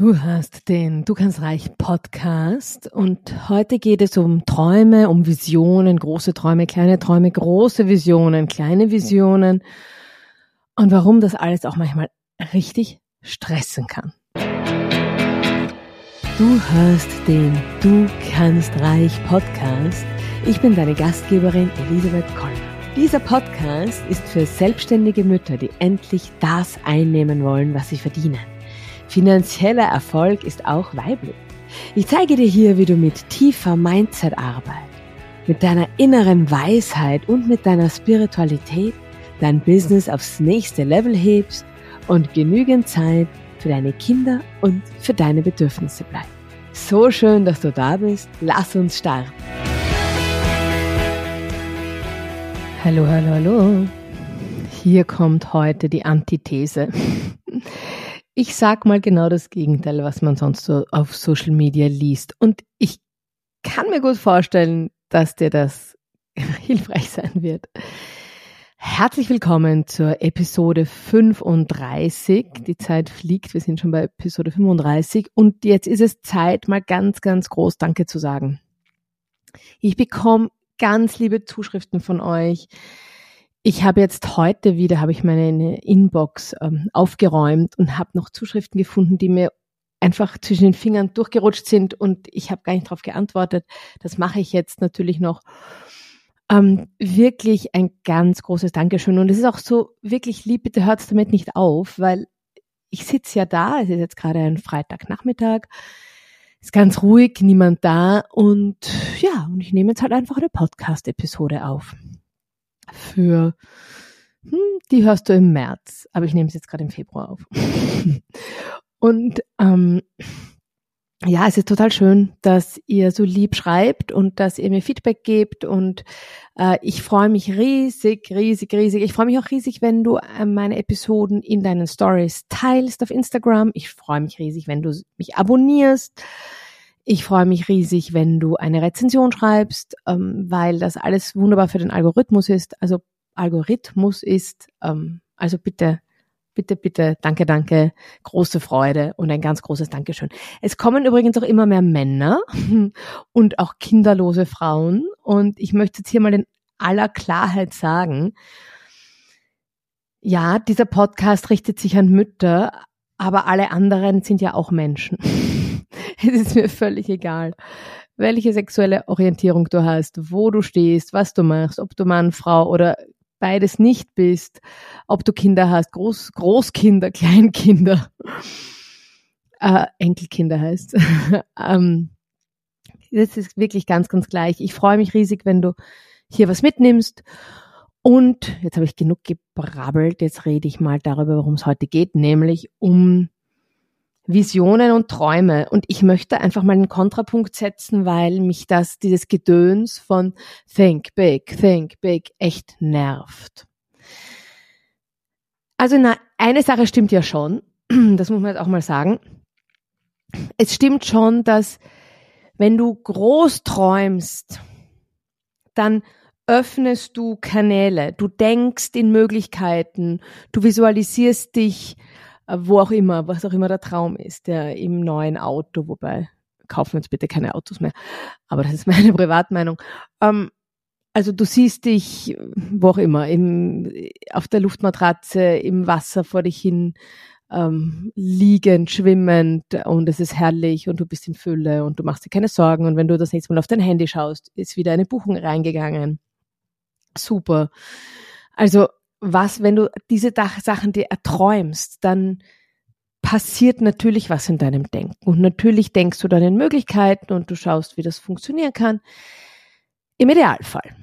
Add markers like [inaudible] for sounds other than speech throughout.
Du hast den Du kannst reich Podcast und heute geht es um Träume, um Visionen, große Träume, kleine Träume, große Visionen, kleine Visionen und warum das alles auch manchmal richtig stressen kann. Du hörst den Du kannst reich Podcast. Ich bin deine Gastgeberin Elisabeth Kollner. Dieser Podcast ist für selbstständige Mütter, die endlich das einnehmen wollen, was sie verdienen. Finanzieller Erfolg ist auch weiblich. Ich zeige dir hier, wie du mit tiefer Mindset-Arbeit, mit deiner inneren Weisheit und mit deiner Spiritualität dein Business aufs nächste Level hebst und genügend Zeit für deine Kinder und für deine Bedürfnisse bleibt. So schön, dass du da bist. Lass uns starten. Hallo, hallo, hallo. Hier kommt heute die Antithese. Ich sag mal genau das Gegenteil, was man sonst so auf Social Media liest. Und ich kann mir gut vorstellen, dass dir das [laughs] hilfreich sein wird. Herzlich willkommen zur Episode 35. Die Zeit fliegt, wir sind schon bei Episode 35 und jetzt ist es Zeit, mal ganz, ganz groß Danke zu sagen. Ich bekomme ganz liebe Zuschriften von euch ich habe jetzt heute wieder, habe ich meine Inbox ähm, aufgeräumt und habe noch Zuschriften gefunden, die mir einfach zwischen den Fingern durchgerutscht sind und ich habe gar nicht darauf geantwortet. Das mache ich jetzt natürlich noch. Ähm, wirklich ein ganz großes Dankeschön. Und es ist auch so wirklich lieb, bitte hört damit nicht auf, weil ich sitze ja da, es ist jetzt gerade ein Freitagnachmittag, ist ganz ruhig, niemand da und ja, und ich nehme jetzt halt einfach eine Podcast-Episode auf für, hm, die hörst du im März, aber ich nehme es jetzt gerade im Februar auf. [laughs] und ähm, ja, es ist total schön, dass ihr so lieb schreibt und dass ihr mir Feedback gebt und äh, ich freue mich riesig, riesig, riesig. Ich freue mich auch riesig, wenn du äh, meine Episoden in deinen Stories teilst auf Instagram. Ich freue mich riesig, wenn du mich abonnierst. Ich freue mich riesig, wenn du eine Rezension schreibst, ähm, weil das alles wunderbar für den Algorithmus ist. Also Algorithmus ist, ähm, also bitte, bitte, bitte, danke, danke, große Freude und ein ganz großes Dankeschön. Es kommen übrigens auch immer mehr Männer [laughs] und auch kinderlose Frauen. Und ich möchte jetzt hier mal in aller Klarheit sagen, ja, dieser Podcast richtet sich an Mütter, aber alle anderen sind ja auch Menschen. [laughs] [laughs] es ist mir völlig egal, welche sexuelle Orientierung du hast, wo du stehst, was du machst, ob du Mann, Frau oder beides nicht bist, ob du Kinder hast, Groß, Großkinder, [laughs] Kleinkinder, äh, Enkelkinder heißt. [laughs] ähm, das ist wirklich ganz, ganz gleich. Ich freue mich riesig, wenn du hier was mitnimmst. Und jetzt habe ich genug gebrabbelt, jetzt rede ich mal darüber, worum es heute geht, nämlich um Visionen und Träume. Und ich möchte einfach mal einen Kontrapunkt setzen, weil mich das, dieses Gedöns von Think Big, Think Big echt nervt. Also na, eine Sache stimmt ja schon, [clears throat] das muss man jetzt auch mal sagen. Es stimmt schon, dass wenn du groß träumst, dann öffnest du Kanäle, du denkst in Möglichkeiten, du visualisierst dich wo auch immer, was auch immer der Traum ist, der im neuen Auto, wobei kaufen wir jetzt bitte keine Autos mehr, aber das ist meine [laughs] Privatmeinung. Ähm, also du siehst dich, wo auch immer, im, auf der Luftmatratze, im Wasser vor dich hin, ähm, liegend, schwimmend und es ist herrlich und du bist in Fülle und du machst dir keine Sorgen und wenn du das nächste Mal auf dein Handy schaust, ist wieder eine Buchung reingegangen. Super. Also was, wenn du diese Sachen dir erträumst, dann passiert natürlich was in deinem Denken. Und natürlich denkst du dann in Möglichkeiten und du schaust, wie das funktionieren kann. Im Idealfall.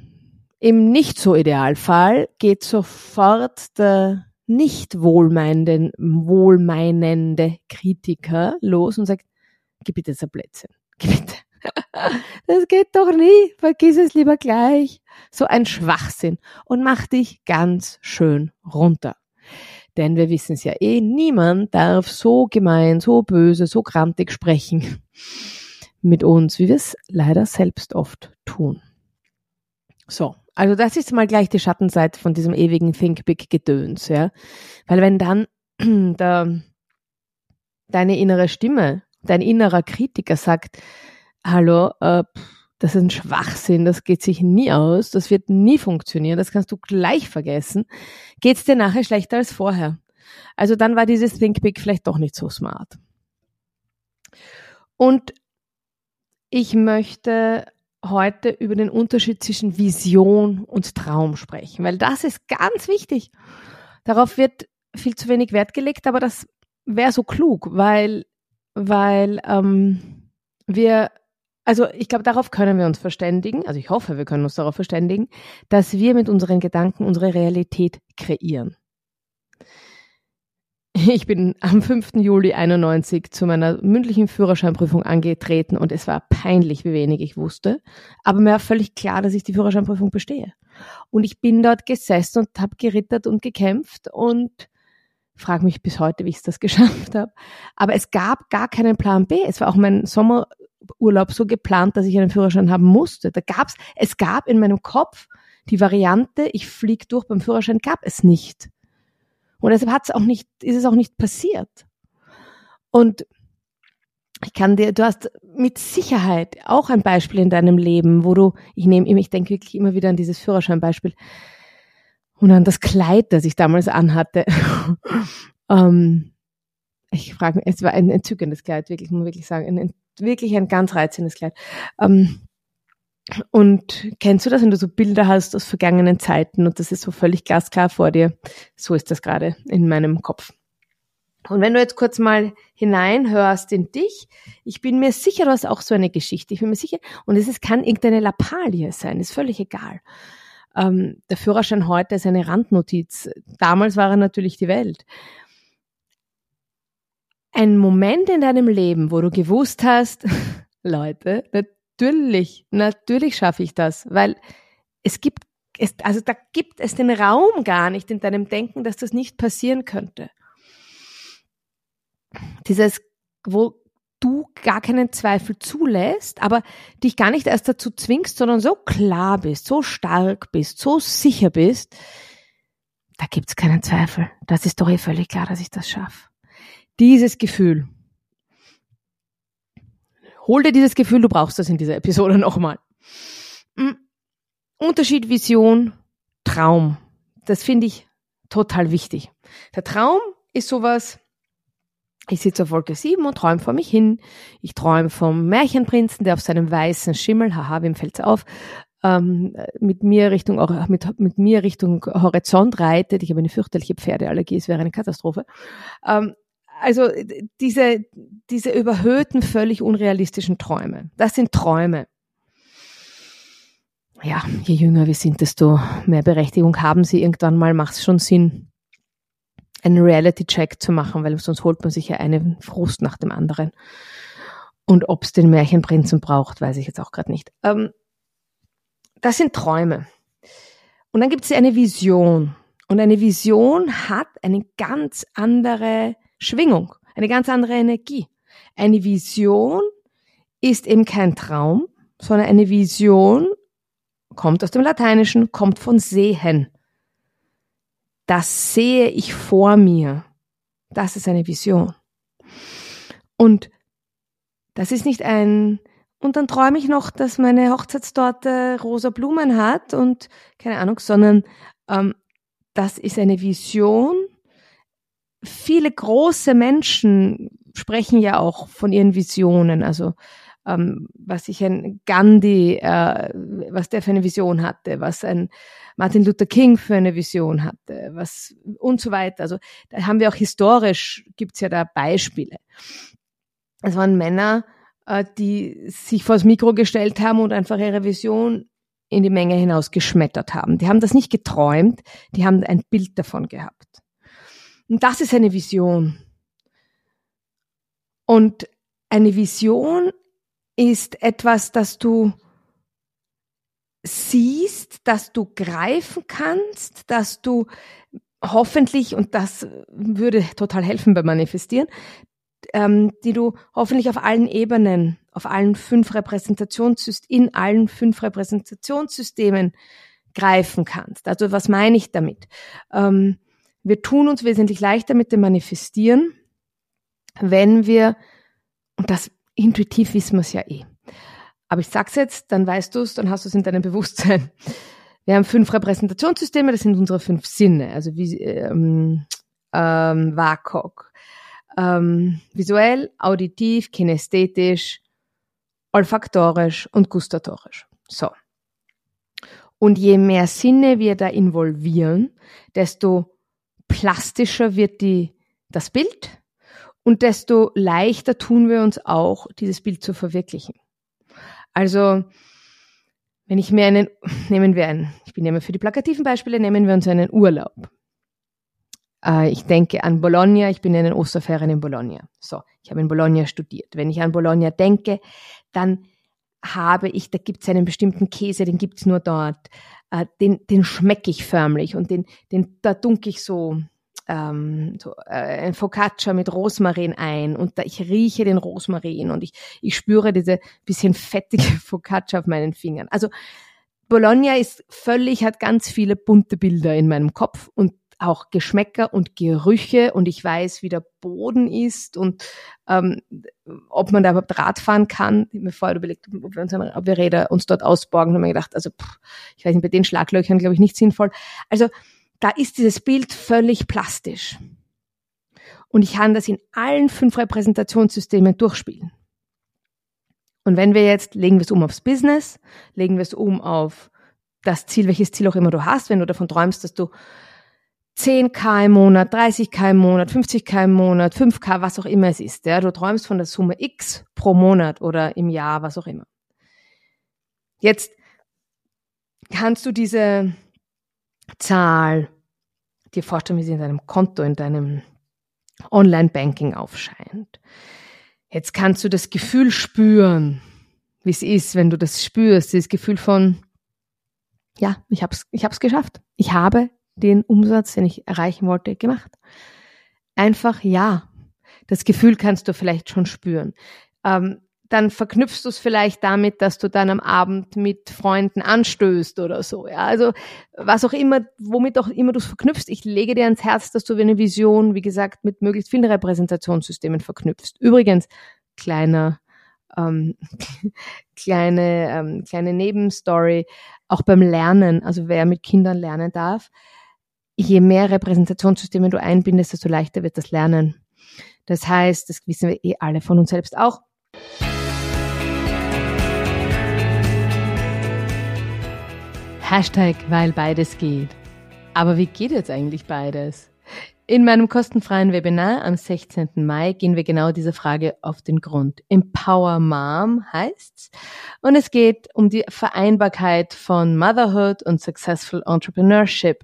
Im nicht so Idealfall geht sofort der nicht wohlmeinende, wohlmeinende Kritiker los und sagt, gib bitte das Blödsinn. Gib bitte. Das geht doch nie. Vergiss es lieber gleich. So ein Schwachsinn. Und mach dich ganz schön runter. Denn wir wissen es ja eh, niemand darf so gemein, so böse, so grantig sprechen [laughs] mit uns, wie wir es leider selbst oft tun. So, also das ist mal gleich die Schattenseite von diesem ewigen Think Big Gedöns, ja. Weil wenn dann [clears throat] der deine innere Stimme, dein innerer Kritiker sagt, hallo, äh, das ist ein Schwachsinn, das geht sich nie aus, das wird nie funktionieren, das kannst du gleich vergessen, geht's dir nachher schlechter als vorher. Also dann war dieses Think Big vielleicht doch nicht so smart. Und ich möchte heute über den Unterschied zwischen Vision und Traum sprechen, weil das ist ganz wichtig. Darauf wird viel zu wenig Wert gelegt, aber das wäre so klug, weil, weil ähm, wir, also ich glaube, darauf können wir uns verständigen, also ich hoffe, wir können uns darauf verständigen, dass wir mit unseren Gedanken unsere Realität kreieren. Ich bin am 5. Juli 91 zu meiner mündlichen Führerscheinprüfung angetreten und es war peinlich, wie wenig ich wusste. Aber mir war völlig klar, dass ich die Führerscheinprüfung bestehe. Und ich bin dort gesessen und habe gerittert und gekämpft und frage mich bis heute, wie ich das [laughs] geschafft habe. Aber es gab gar keinen Plan B. Es war auch mein Sommerurlaub so geplant, dass ich einen Führerschein haben musste. Da gab's, es gab in meinem Kopf die Variante, ich fliege durch beim Führerschein, gab es nicht. Und deshalb hat's auch nicht, ist es auch nicht passiert. Und ich kann dir, du hast mit Sicherheit auch ein Beispiel in deinem Leben, wo du, ich nehme, ich denke wirklich immer wieder an dieses Führerscheinbeispiel und an das Kleid, das ich damals anhatte. [laughs] ähm, ich frage mich, es war ein entzückendes Kleid, wirklich, muss man wirklich sagen, ein, wirklich ein ganz reizendes Kleid. Ähm, und kennst du das, wenn du so Bilder hast aus vergangenen Zeiten und das ist so völlig glasklar vor dir? So ist das gerade in meinem Kopf. Und wenn du jetzt kurz mal hineinhörst in dich, ich bin mir sicher, du hast auch so eine Geschichte. Ich bin mir sicher, und es ist, kann irgendeine Lappalie sein, ist völlig egal. Ähm, der Führerschein heute ist eine Randnotiz. Damals war er natürlich die Welt. Ein Moment in deinem Leben, wo du gewusst hast, [laughs] Leute, natürlich, natürlich schaffe ich das, weil es gibt, es, also da gibt es den Raum gar nicht in deinem Denken, dass das nicht passieren könnte. Dieses, wo du gar keinen Zweifel zulässt, aber dich gar nicht erst dazu zwingst, sondern so klar bist, so stark bist, so sicher bist, da gibt's keinen Zweifel. Das ist doch eh völlig klar, dass ich das schaffe. Dieses Gefühl, Hol dir dieses Gefühl, du brauchst das in dieser Episode [laughs] nochmal. Hm. Unterschied Vision, Traum. Das finde ich total wichtig. Der Traum ist sowas, ich sitze auf Wolke 7 und träume vor mich hin. Ich träume vom Märchenprinzen, der auf seinem weißen Schimmel, haha, wem fällt's auf, ähm, mit mir Richtung mit, mit mir Richtung Horizont reitet. Ich habe eine fürchterliche Pferdeallergie, es wäre eine Katastrophe. Ähm, also diese, diese überhöhten, völlig unrealistischen Träume. Das sind Träume. Ja, je jünger wir sind, desto mehr Berechtigung haben sie. Irgendwann mal macht es schon Sinn, einen Reality-Check zu machen, weil sonst holt man sich ja einen Frust nach dem anderen. Und ob es den Märchenprinzen braucht, weiß ich jetzt auch gerade nicht. Ähm, das sind Träume. Und dann gibt es eine Vision. Und eine Vision hat eine ganz andere Schwingung, eine ganz andere Energie. Eine Vision ist eben kein Traum, sondern eine Vision kommt aus dem Lateinischen, kommt von sehen. Das sehe ich vor mir. Das ist eine Vision. Und das ist nicht ein, und dann träume ich noch, dass meine Hochzeitstorte rosa Blumen hat und keine Ahnung, sondern ähm, das ist eine Vision, viele große Menschen sprechen ja auch von ihren Visionen. Also ähm, was ich ein Gandhi, äh, was der für eine Vision hatte, was ein Martin Luther King für eine Vision hatte, was und so weiter. Also da haben wir auch historisch gibt's ja da Beispiele. Es waren Männer, äh, die sich vors Mikro gestellt haben und einfach ihre Vision in die Menge hinaus geschmettert haben. Die haben das nicht geträumt, die haben ein Bild davon gehabt. Und das ist eine Vision. Und eine Vision ist etwas, das du siehst, das du greifen kannst, dass du hoffentlich, und das würde total helfen beim Manifestieren, ähm, die du hoffentlich auf allen Ebenen, auf allen fünf Repräsentationssystemen, in allen fünf Repräsentationssystemen greifen kannst. Also was meine ich damit? Ähm, wir tun uns wesentlich leichter mit dem Manifestieren, wenn wir, und das intuitiv wissen wir es ja eh, aber ich sag's jetzt, dann weißt du es, dann hast du es in deinem Bewusstsein. Wir haben fünf Repräsentationssysteme, das sind unsere fünf Sinne, also wie ähm, ähm. Ähm, visuell, auditiv, kinästhetisch, olfaktorisch und gustatorisch. So. Und je mehr Sinne wir da involvieren, desto plastischer wird die, das Bild und desto leichter tun wir uns auch, dieses Bild zu verwirklichen. Also, wenn ich mir einen, [laughs] nehmen wir einen, ich bin immer für die plakativen Beispiele, nehmen wir uns einen Urlaub. Äh, ich denke an Bologna, ich bin in den Osterferien in Bologna. So, ich habe in Bologna studiert. Wenn ich an Bologna denke, dann habe ich, da gibt es einen bestimmten Käse, den gibt es nur dort. Äh, den den schmecke ich förmlich und den, den da dunkel ich so, ähm, so äh, ein Focaccia mit Rosmarin ein und da, ich rieche den Rosmarin und ich, ich spüre diese bisschen fettige [laughs] Focaccia auf meinen Fingern. Also Bologna ist völlig, hat ganz viele bunte Bilder in meinem Kopf und auch Geschmäcker und Gerüche und ich weiß, wie der Boden ist und ähm, ob man da überhaupt Rad fahren kann. Ich habe mir vorher überlegt, ob wir, uns, ob wir Räder uns dort ausborgen. Und habe mir gedacht, also pff, ich weiß nicht, bei den Schlaglöchern glaube ich nicht sinnvoll. Also da ist dieses Bild völlig plastisch. Und ich kann das in allen fünf Repräsentationssystemen durchspielen. Und wenn wir jetzt, legen wir es um aufs Business, legen wir es um auf das Ziel, welches Ziel auch immer du hast, wenn du davon träumst, dass du 10k im Monat, 30k im Monat, 50k im Monat, 5k, was auch immer es ist. Ja? Du träumst von der Summe X pro Monat oder im Jahr, was auch immer. Jetzt kannst du diese Zahl dir vorstellen, wie sie in deinem Konto, in deinem Online-Banking aufscheint. Jetzt kannst du das Gefühl spüren, wie es ist, wenn du das spürst, dieses Gefühl von, ja, ich habe es ich hab's geschafft. Ich habe den Umsatz, den ich erreichen wollte, gemacht. Einfach ja. Das Gefühl kannst du vielleicht schon spüren. Ähm, dann verknüpfst du es vielleicht damit, dass du dann am Abend mit Freunden anstößt oder so. Ja, also was auch immer, womit auch immer du es verknüpfst, ich lege dir ans Herz, dass du eine Vision, wie gesagt, mit möglichst vielen Repräsentationssystemen verknüpfst. Übrigens, kleiner, ähm, [laughs] kleine, ähm, kleine Nebenstory, auch beim Lernen, also wer mit Kindern lernen darf, je mehr Repräsentationssysteme du einbindest, desto leichter wird das Lernen. Das heißt, das wissen wir eh alle von uns selbst auch. Hashtag, weil beides geht. Aber wie geht jetzt eigentlich beides? In meinem kostenfreien Webinar am 16. Mai gehen wir genau dieser Frage auf den Grund. Empower Mom heißt's. Und es geht um die Vereinbarkeit von Motherhood und Successful Entrepreneurship.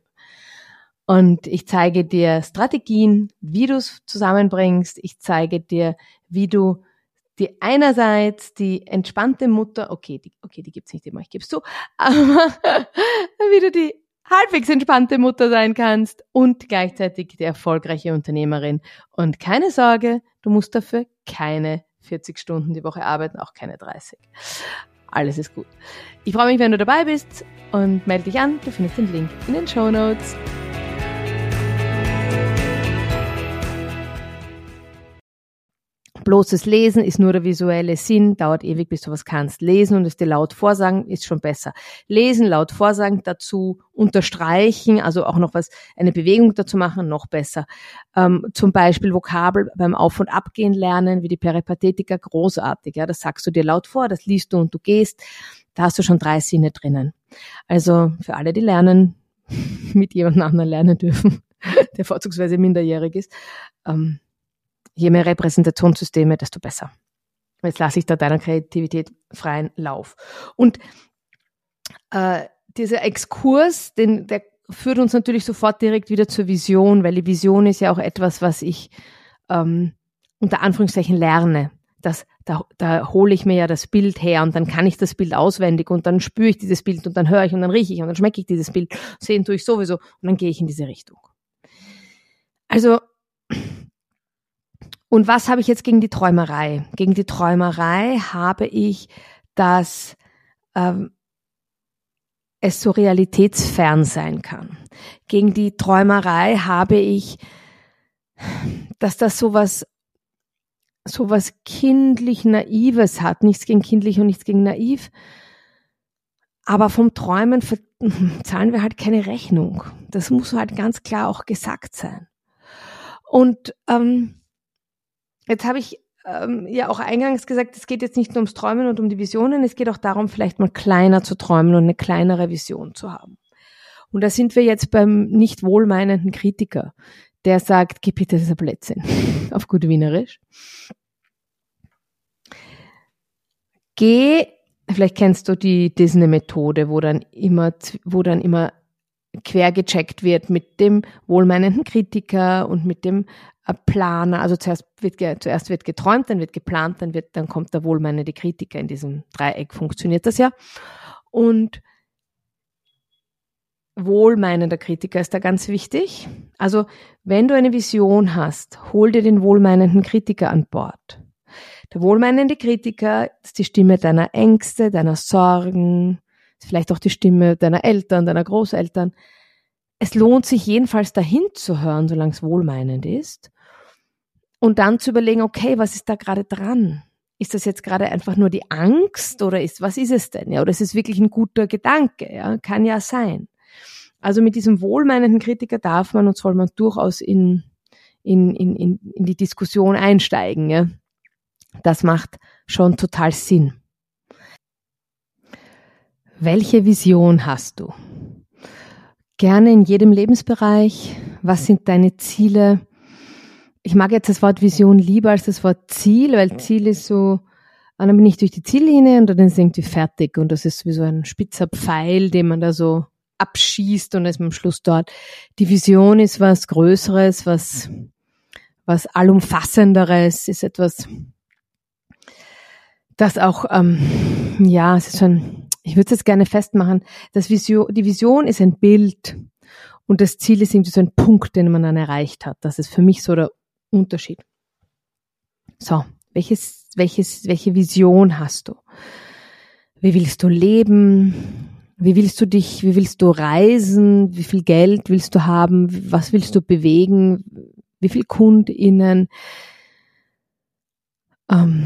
Und ich zeige dir Strategien, wie du es zusammenbringst. Ich zeige dir, wie du die einerseits die entspannte Mutter, okay, die, okay, die gibt's nicht immer, ich gebe es zu, [laughs] aber wie du die halbwegs entspannte Mutter sein kannst und gleichzeitig die erfolgreiche Unternehmerin. Und keine Sorge, du musst dafür keine 40 Stunden die Woche arbeiten, auch keine 30. Alles ist gut. Ich freue mich, wenn du dabei bist und melde dich an. Du findest den Link in den Show Notes. Bloßes Lesen ist nur der visuelle Sinn, dauert ewig, bis du was kannst. Lesen und es dir laut vorsagen ist schon besser. Lesen, laut vorsagen dazu, unterstreichen, also auch noch was, eine Bewegung dazu machen, noch besser. Ähm, zum Beispiel Vokabel beim Auf- und Abgehen lernen, wie die Peripathetiker, großartig. Ja, das sagst du dir laut vor, das liest du und du gehst. Da hast du schon drei Sinne drinnen. Also für alle, die lernen, [laughs] mit jemand anderem lernen dürfen, [laughs] der vorzugsweise minderjährig ist. Ähm, je mehr Repräsentationssysteme, desto besser. Jetzt lasse ich da deiner Kreativität freien Lauf. Und äh, dieser Exkurs, den, der führt uns natürlich sofort direkt wieder zur Vision, weil die Vision ist ja auch etwas, was ich ähm, unter Anführungszeichen lerne. Das, da, da hole ich mir ja das Bild her und dann kann ich das Bild auswendig und dann spüre ich dieses Bild und dann höre ich und dann rieche ich und dann schmecke ich dieses Bild, sehen tue ich sowieso und dann gehe ich in diese Richtung. Also und was habe ich jetzt gegen die Träumerei? Gegen die Träumerei habe ich, dass ähm, es so realitätsfern sein kann. Gegen die Träumerei habe ich, dass das sowas so was kindlich Naives hat. Nichts gegen kindlich und nichts gegen naiv. Aber vom Träumen [laughs] zahlen wir halt keine Rechnung. Das muss halt ganz klar auch gesagt sein. Und ähm, jetzt habe ich ähm, ja auch eingangs gesagt, es geht jetzt nicht nur ums Träumen und um die Visionen, es geht auch darum, vielleicht mal kleiner zu träumen und eine kleinere Vision zu haben. Und da sind wir jetzt beim nicht wohlmeinenden Kritiker, der sagt, gib bitte dieser Blödsinn, [laughs] auf gut Wienerisch. Geh, vielleicht kennst du die Disney-Methode, wo dann immer, wo dann immer quer gecheckt wird mit dem wohlmeinenden Kritiker und mit dem äh, Planer. Also zuerst wird, zuerst wird geträumt, dann wird geplant, dann wird, dann kommt der wohlmeinende Kritiker. In diesem Dreieck funktioniert das ja. Und wohlmeinender Kritiker ist da ganz wichtig. Also, wenn du eine Vision hast, hol dir den wohlmeinenden Kritiker an Bord. Der wohlmeinende Kritiker ist die Stimme deiner Ängste, deiner Sorgen, vielleicht auch die Stimme deiner Eltern, deiner Großeltern. Es lohnt sich jedenfalls dahin zu hören, solange es wohlmeinend ist. Und dann zu überlegen, okay, was ist da gerade dran? Ist das jetzt gerade einfach nur die Angst oder ist, was ist es denn? Ja, oder ist es wirklich ein guter Gedanke? Ja, kann ja sein. Also mit diesem wohlmeinenden Kritiker darf man und soll man durchaus in, in, in, in, in die Diskussion einsteigen. Ja. Das macht schon total Sinn. Welche Vision hast du? Gerne in jedem Lebensbereich. Was sind deine Ziele? Ich mag jetzt das Wort Vision lieber als das Wort Ziel, weil Ziel ist so, ah, dann bin ich durch die Ziellinie und dann ist irgendwie fertig und das ist wie so ein spitzer Pfeil, den man da so abschießt und ist am Schluss dort. Die Vision ist was Größeres, was, was allumfassenderes, ist etwas, das auch, ähm, ja, es ist schon ich würde es jetzt gerne festmachen, das Vision, die Vision ist ein Bild und das Ziel ist irgendwie so ein Punkt, den man dann erreicht hat. Das ist für mich so der Unterschied. So, welches, welches, welche Vision hast du? Wie willst du leben? Wie willst du dich, wie willst du reisen? Wie viel Geld willst du haben? Was willst du bewegen? Wie viel KundInnen? Ähm,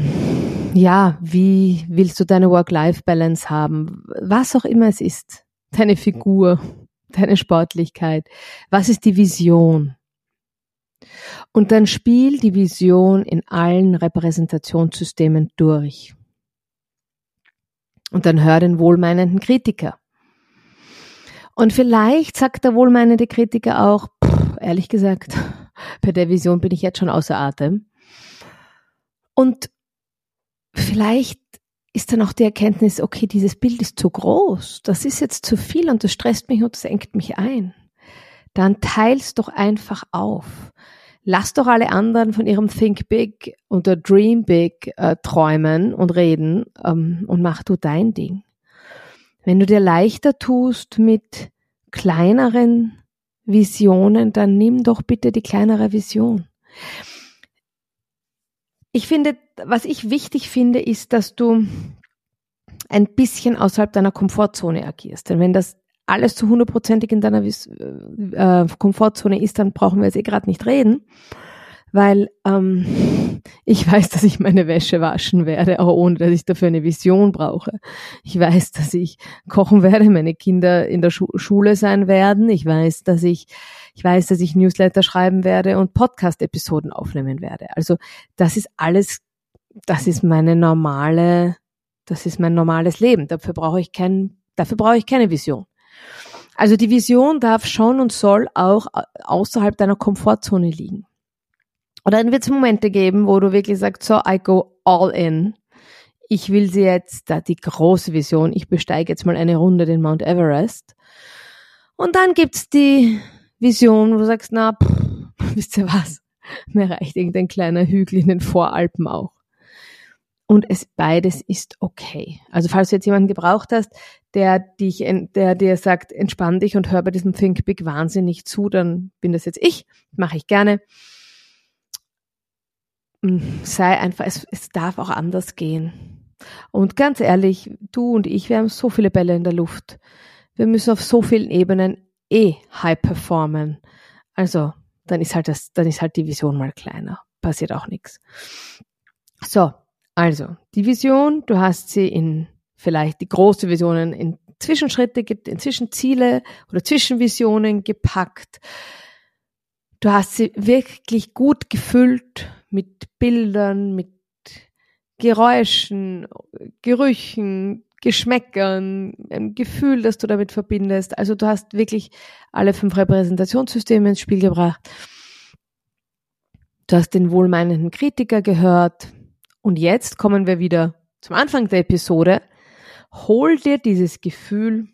ja, wie willst du deine Work-Life-Balance haben? Was auch immer es ist. Deine Figur, deine Sportlichkeit. Was ist die Vision? Und dann spiel die Vision in allen Repräsentationssystemen durch. Und dann hör den wohlmeinenden Kritiker. Und vielleicht sagt der wohlmeinende Kritiker auch, pff, ehrlich gesagt, [laughs] bei der Vision bin ich jetzt schon außer Atem. Und vielleicht ist dann auch die Erkenntnis, okay, dieses Bild ist zu groß, das ist jetzt zu viel und das stresst mich und das engt mich ein. Dann teils doch einfach auf. Lass doch alle anderen von ihrem Think Big oder Dream Big äh, träumen und reden ähm, und mach du dein Ding. Wenn du dir leichter tust mit kleineren Visionen, dann nimm doch bitte die kleinere Vision. Ich finde, was ich wichtig finde, ist, dass du ein bisschen außerhalb deiner Komfortzone agierst. Denn wenn das alles zu hundertprozentig in deiner äh, Komfortzone ist, dann brauchen wir jetzt eh gerade nicht reden weil ähm, [laughs] ich weiß, dass ich meine Wäsche waschen werde, auch ohne dass ich dafür eine Vision brauche. Ich weiß, dass ich kochen werde, meine Kinder in der Schu Schule sein werden. Ich weiß, dass ich ich weiß, dass ich Newsletter schreiben werde und Podcast-Episoden aufnehmen werde. Also das ist alles, das ist meine normale, das ist mein normales Leben. Dafür brauche ich kein, dafür brauche ich keine Vision. Also die Vision darf schon und soll auch außerhalb deiner Komfortzone liegen. Und dann wird es Momente geben, wo du wirklich sagst, so, I go all in. Ich will sie jetzt, da die große Vision, ich besteige jetzt mal eine Runde den Mount Everest. Und dann gibt's die Vision, wo du sagst, na, pff, [laughs] wisst ihr was? Mir reicht irgendein kleiner Hügel in den Voralpen auch. Und es beides ist okay. Also falls du jetzt jemanden gebraucht hast, der dich, der dir sagt, entspann dich und hör bei diesem Think Big wahnsinnig zu, dann bin das jetzt ich, mache ich gerne. Hm, sei einfach, es, es darf auch anders gehen. Und ganz ehrlich, du und ich, wir haben so viele Bälle in der Luft. Wir müssen auf so vielen Ebenen eh high performen. Also, dann ist halt das, dann ist halt die Vision mal kleiner. Passiert auch nichts. So, also die Vision, du hast sie in vielleicht die große Visionen in Zwischenschritte, in Zwischenziele oder Zwischenvisionen gepackt. Du hast sie wirklich gut gefüllt mit Bildern, mit Geräuschen, Gerüchen, Geschmäckern, ein Gefühl, das du damit verbindest. Also du hast wirklich alle fünf Repräsentationssysteme ins Spiel gebracht. Du hast den wohlmeinenden Kritiker gehört. Und jetzt kommen wir wieder zum Anfang der Episode. Hol dir dieses Gefühl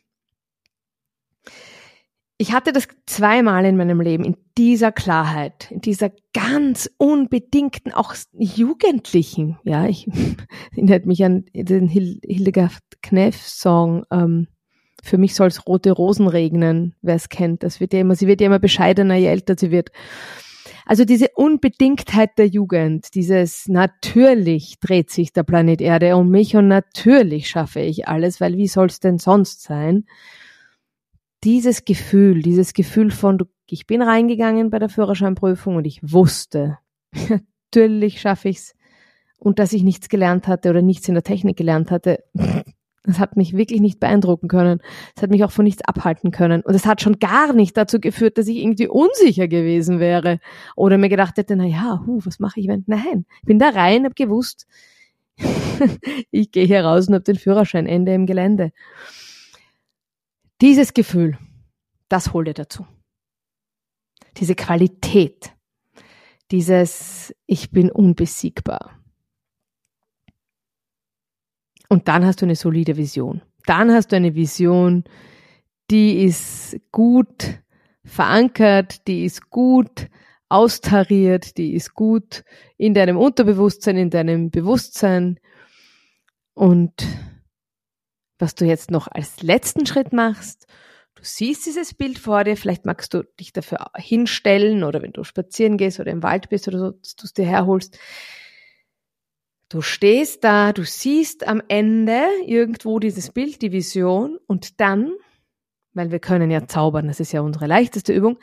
ich hatte das zweimal in meinem Leben, in dieser Klarheit, in dieser ganz unbedingten, auch jugendlichen, ja, ich [laughs] erinnert mich an den Hildegard Kneff-Song, ähm, für mich soll es rote Rosen regnen, wer es kennt. Das wird ja immer, sie wird ja immer bescheidener, je älter sie wird. Also diese Unbedingtheit der Jugend, dieses natürlich dreht sich der Planet Erde um mich und natürlich schaffe ich alles, weil wie soll es denn sonst sein? Dieses Gefühl, dieses Gefühl von, ich bin reingegangen bei der Führerscheinprüfung und ich wusste, [laughs] natürlich schaffe ich's. Und dass ich nichts gelernt hatte oder nichts in der Technik gelernt hatte, [laughs] das hat mich wirklich nicht beeindrucken können. Es hat mich auch von nichts abhalten können. Und es hat schon gar nicht dazu geführt, dass ich irgendwie unsicher gewesen wäre oder mir gedacht hätte, na ja, hu, was mache ich, wenn? Nein, ich bin da rein, habe gewusst, [laughs] ich gehe hier raus und habe den Führerschein, Ende im Gelände. Dieses Gefühl, das hol dir dazu. Diese Qualität, dieses Ich bin unbesiegbar. Und dann hast du eine solide Vision. Dann hast du eine Vision, die ist gut verankert, die ist gut austariert, die ist gut in deinem Unterbewusstsein, in deinem Bewusstsein und was du jetzt noch als letzten Schritt machst. Du siehst dieses Bild vor dir, vielleicht magst du dich dafür hinstellen oder wenn du spazieren gehst oder im Wald bist oder so, dass du es dir herholst. Du stehst da, du siehst am Ende irgendwo dieses Bild, die Vision und dann, weil wir können ja zaubern, das ist ja unsere leichteste Übung,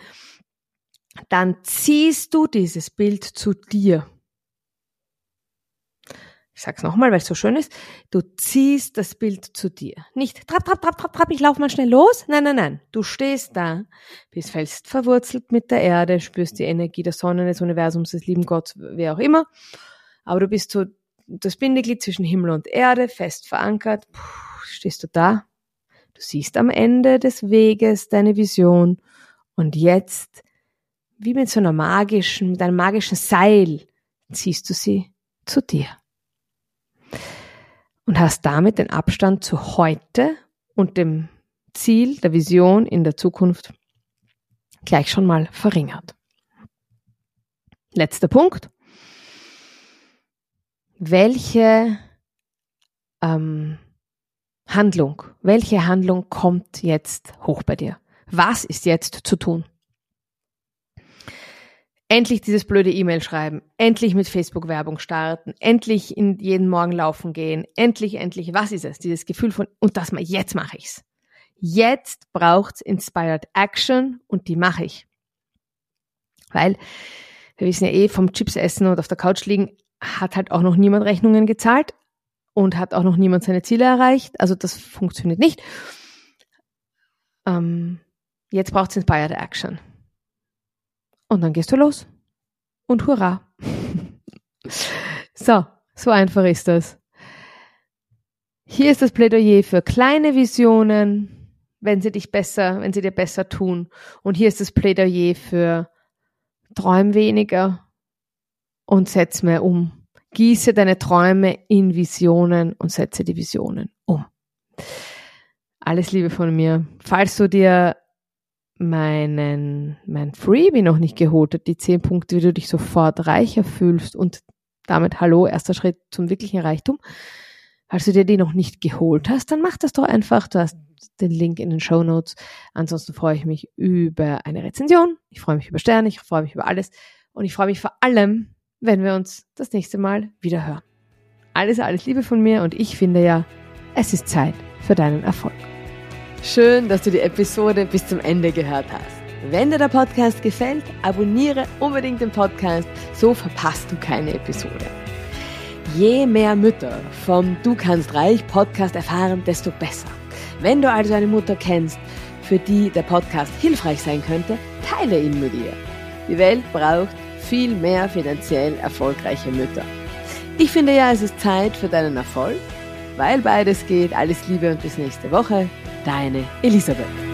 dann ziehst du dieses Bild zu dir ich sag's nochmal, weil es so schön ist, du ziehst das Bild zu dir. Nicht trapp, trapp, trapp, trapp, trapp, ich lauf mal schnell los. Nein, nein, nein. Du stehst da, bist fest verwurzelt mit der Erde, spürst die Energie der Sonne, des Universums, des lieben Gott, wer auch immer. Aber du bist so das Bindeglied zwischen Himmel und Erde, fest verankert. Puh, stehst du da. Du siehst am Ende des Weges deine Vision. Und jetzt, wie mit so einer magischen, mit einem magischen Seil, ziehst du sie zu dir und hast damit den Abstand zu heute und dem Ziel der Vision in der Zukunft gleich schon mal verringert. Letzter Punkt. Welche ähm, Handlung, welche Handlung kommt jetzt hoch bei dir? Was ist jetzt zu tun? Endlich dieses blöde E-Mail schreiben, endlich mit Facebook-Werbung starten, endlich in jeden Morgen laufen gehen, endlich, endlich, was ist es? Dieses Gefühl von, und das mal, jetzt mache ich's. Jetzt braucht's Inspired Action und die mache ich. Weil, wir wissen ja eh, vom Chips essen und auf der Couch liegen, hat halt auch noch niemand Rechnungen gezahlt und hat auch noch niemand seine Ziele erreicht. Also das funktioniert nicht. Ähm, jetzt braucht's Inspired Action. Und dann gehst du los. Und hurra. [laughs] so, so einfach ist das. Hier ist das Plädoyer für kleine Visionen, wenn sie dich besser, wenn sie dir besser tun. Und hier ist das Plädoyer für träum weniger und setz mehr um. Gieße deine Träume in Visionen und setze die Visionen um. Alles Liebe von mir. Falls du dir meinen, mein Freebie noch nicht geholt hat, die zehn Punkte, wie du dich sofort reicher fühlst und damit, hallo, erster Schritt zum wirklichen Reichtum. Falls du dir die noch nicht geholt hast, dann mach das doch einfach. Du hast den Link in den Show Notes. Ansonsten freue ich mich über eine Rezension. Ich freue mich über Sterne. Ich freue mich über alles. Und ich freue mich vor allem, wenn wir uns das nächste Mal wieder hören. Alles, alles Liebe von mir und ich finde ja, es ist Zeit für deinen Erfolg. Schön, dass du die Episode bis zum Ende gehört hast. Wenn dir der Podcast gefällt, abonniere unbedingt den Podcast, so verpasst du keine Episode. Je mehr Mütter vom Du kannst reich Podcast erfahren, desto besser. Wenn du also eine Mutter kennst, für die der Podcast hilfreich sein könnte, teile ihn mit ihr. Die Welt braucht viel mehr finanziell erfolgreiche Mütter. Ich finde ja, es ist Zeit für deinen Erfolg, weil beides geht. Alles Liebe und bis nächste Woche. Deine Elisabeth.